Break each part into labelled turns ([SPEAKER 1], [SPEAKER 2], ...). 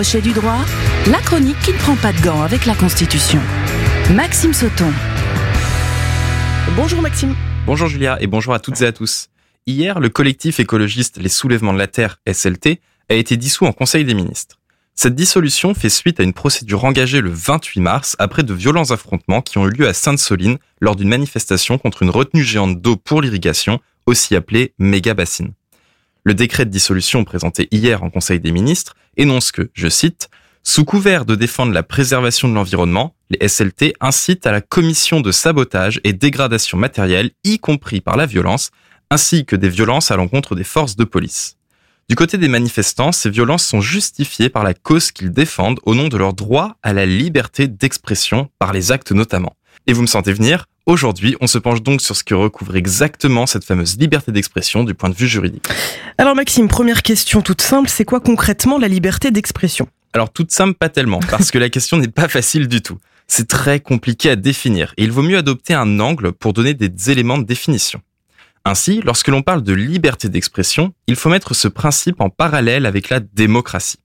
[SPEAKER 1] crochet du droit, la chronique qui ne prend pas de gants avec la Constitution. Maxime Sauton.
[SPEAKER 2] Bonjour Maxime.
[SPEAKER 3] Bonjour Julia et bonjour à toutes et à tous. Hier, le collectif écologiste Les Soulèvements de la Terre, SLT, a été dissous en Conseil des ministres. Cette dissolution fait suite à une procédure engagée le 28 mars après de violents affrontements qui ont eu lieu à Sainte-Soline lors d'une manifestation contre une retenue géante d'eau pour l'irrigation, aussi appelée méga bassine. Le décret de dissolution présenté hier en Conseil des ministres énonce que, je cite, sous couvert de défendre la préservation de l'environnement, les SLT incitent à la commission de sabotage et dégradation matérielle, y compris par la violence, ainsi que des violences à l'encontre des forces de police. Du côté des manifestants, ces violences sont justifiées par la cause qu'ils défendent au nom de leur droit à la liberté d'expression par les actes notamment. Et vous me sentez venir Aujourd'hui, on se penche donc sur ce que recouvre exactement cette fameuse liberté d'expression du point de vue juridique.
[SPEAKER 2] Alors Maxime, première question toute simple, c'est quoi concrètement la liberté d'expression?
[SPEAKER 3] Alors toute simple, pas tellement, parce que la question n'est pas facile du tout. C'est très compliqué à définir et il vaut mieux adopter un angle pour donner des éléments de définition. Ainsi, lorsque l'on parle de liberté d'expression, il faut mettre ce principe en parallèle avec la démocratie.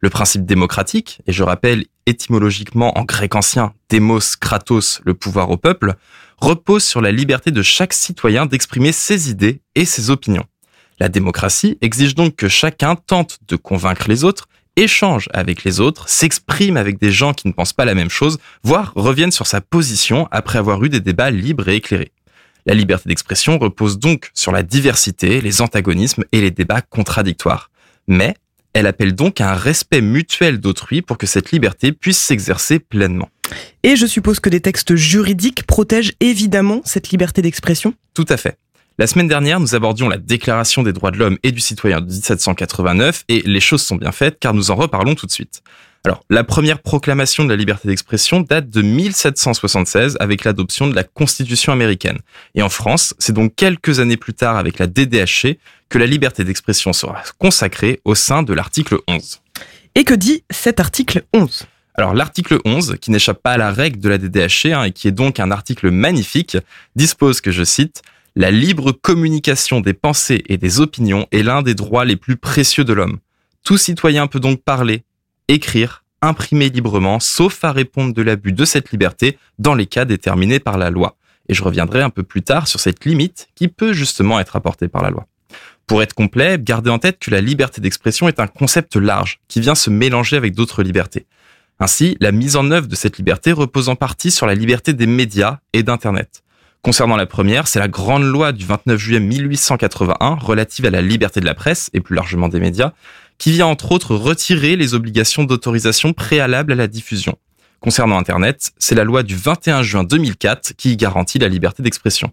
[SPEAKER 3] Le principe démocratique, et je rappelle étymologiquement en grec ancien démos kratos, le pouvoir au peuple, repose sur la liberté de chaque citoyen d'exprimer ses idées et ses opinions. La démocratie exige donc que chacun tente de convaincre les autres, échange avec les autres, s'exprime avec des gens qui ne pensent pas la même chose, voire revienne sur sa position après avoir eu des débats libres et éclairés. La liberté d'expression repose donc sur la diversité, les antagonismes et les débats contradictoires. Mais elle appelle donc à un respect mutuel d'autrui pour que cette liberté puisse s'exercer pleinement.
[SPEAKER 2] Et je suppose que des textes juridiques protègent évidemment cette liberté d'expression
[SPEAKER 3] Tout à fait. La semaine dernière, nous abordions la Déclaration des droits de l'homme et du citoyen de 1789 et les choses sont bien faites car nous en reparlons tout de suite. Alors, la première proclamation de la liberté d'expression date de 1776 avec l'adoption de la Constitution américaine. Et en France, c'est donc quelques années plus tard avec la DDHC que la liberté d'expression sera consacrée au sein de l'article 11.
[SPEAKER 2] Et que dit cet article 11
[SPEAKER 3] alors l'article 11, qui n'échappe pas à la règle de la DDHC hein, et qui est donc un article magnifique, dispose que, je cite, La libre communication des pensées et des opinions est l'un des droits les plus précieux de l'homme. Tout citoyen peut donc parler, écrire, imprimer librement, sauf à répondre de l'abus de cette liberté dans les cas déterminés par la loi. Et je reviendrai un peu plus tard sur cette limite qui peut justement être apportée par la loi. Pour être complet, gardez en tête que la liberté d'expression est un concept large qui vient se mélanger avec d'autres libertés. Ainsi, la mise en œuvre de cette liberté repose en partie sur la liberté des médias et d'Internet. Concernant la première, c'est la grande loi du 29 juillet 1881 relative à la liberté de la presse et plus largement des médias qui vient entre autres retirer les obligations d'autorisation préalable à la diffusion. Concernant Internet, c'est la loi du 21 juin 2004 qui garantit la liberté d'expression.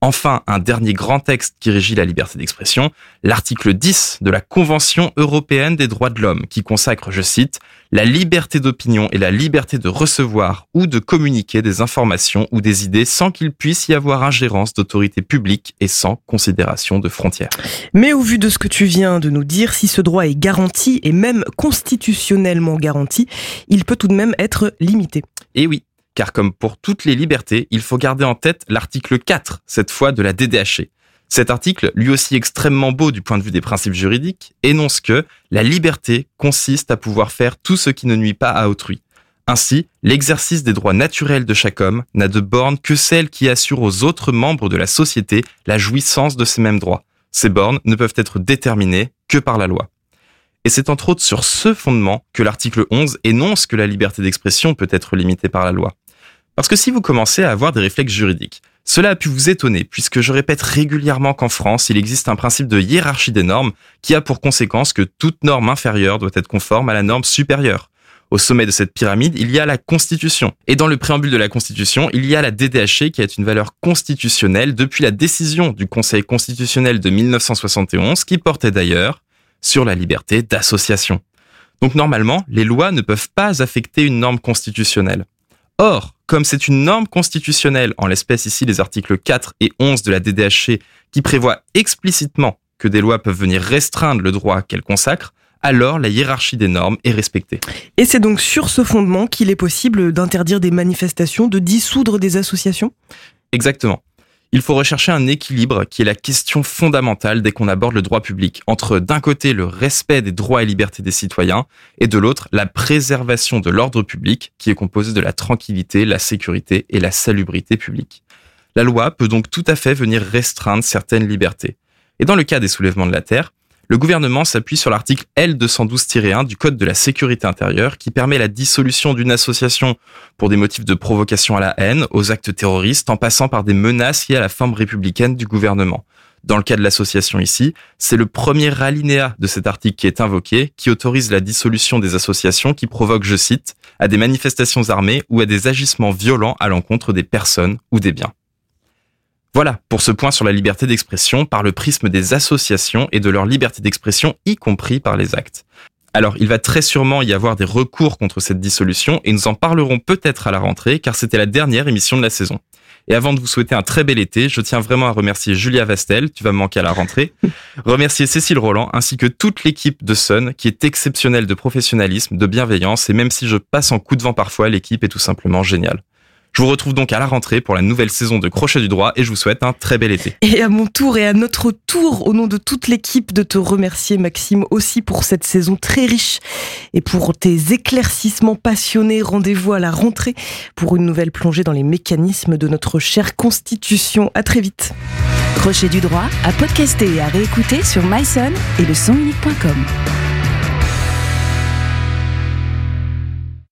[SPEAKER 3] Enfin, un dernier grand texte qui régit la liberté d'expression, l'article 10 de la Convention européenne des droits de l'homme, qui consacre, je cite, la liberté d'opinion et la liberté de recevoir ou de communiquer des informations ou des idées sans qu'il puisse y avoir ingérence d'autorité publique et sans considération de frontières.
[SPEAKER 2] Mais au vu de ce que tu viens de nous dire, si ce droit est garanti et même constitutionnellement garanti, il peut tout de même être limité.
[SPEAKER 3] Et oui, car comme pour toutes les libertés, il faut garder en tête l'article 4, cette fois de la DDHC. Cet article, lui aussi extrêmement beau du point de vue des principes juridiques, énonce que la liberté consiste à pouvoir faire tout ce qui ne nuit pas à autrui. Ainsi, l'exercice des droits naturels de chaque homme n'a de borne que celle qui assure aux autres membres de la société la jouissance de ces mêmes droits. Ces bornes ne peuvent être déterminées que par la loi. Et c'est entre autres sur ce fondement que l'article 11 énonce que la liberté d'expression peut être limitée par la loi. Parce que si vous commencez à avoir des réflexes juridiques, cela a pu vous étonner puisque je répète régulièrement qu'en France, il existe un principe de hiérarchie des normes qui a pour conséquence que toute norme inférieure doit être conforme à la norme supérieure. Au sommet de cette pyramide, il y a la Constitution. Et dans le préambule de la Constitution, il y a la DDHC qui est une valeur constitutionnelle depuis la décision du Conseil constitutionnel de 1971 qui portait d'ailleurs sur la liberté d'association. Donc normalement, les lois ne peuvent pas affecter une norme constitutionnelle. Or, comme c'est une norme constitutionnelle, en l'espèce ici les articles 4 et 11 de la DDHC, qui prévoient explicitement que des lois peuvent venir restreindre le droit qu'elles consacrent, alors la hiérarchie des normes est respectée.
[SPEAKER 2] Et c'est donc sur ce fondement qu'il est possible d'interdire des manifestations, de dissoudre des associations?
[SPEAKER 3] Exactement. Il faut rechercher un équilibre qui est la question fondamentale dès qu'on aborde le droit public, entre d'un côté le respect des droits et libertés des citoyens, et de l'autre la préservation de l'ordre public, qui est composé de la tranquillité, la sécurité et la salubrité publique. La loi peut donc tout à fait venir restreindre certaines libertés. Et dans le cas des soulèvements de la Terre, le gouvernement s'appuie sur l'article L212-1 du Code de la sécurité intérieure qui permet la dissolution d'une association pour des motifs de provocation à la haine, aux actes terroristes, en passant par des menaces liées à la forme républicaine du gouvernement. Dans le cas de l'association ici, c'est le premier alinéa de cet article qui est invoqué, qui autorise la dissolution des associations qui provoquent, je cite, à des manifestations armées ou à des agissements violents à l'encontre des personnes ou des biens. Voilà pour ce point sur la liberté d'expression par le prisme des associations et de leur liberté d'expression, y compris par les actes. Alors, il va très sûrement y avoir des recours contre cette dissolution et nous en parlerons peut-être à la rentrée car c'était la dernière émission de la saison. Et avant de vous souhaiter un très bel été, je tiens vraiment à remercier Julia Vastel, tu vas me manquer à la rentrée, remercier Cécile Roland ainsi que toute l'équipe de Sun qui est exceptionnelle de professionnalisme, de bienveillance et même si je passe en coup de vent parfois, l'équipe est tout simplement géniale. Je vous retrouve donc à la rentrée pour la nouvelle saison de Crochet du droit et je vous souhaite un très bel été.
[SPEAKER 2] Et à mon tour et à notre tour, au nom de toute l'équipe, de te remercier Maxime aussi pour cette saison très riche et pour tes éclaircissements passionnés. Rendez-vous à la rentrée pour une nouvelle plongée dans les mécanismes de notre chère Constitution. À très vite.
[SPEAKER 1] Crochet du droit à podcaster et à réécouter sur myson et le sonunique.com.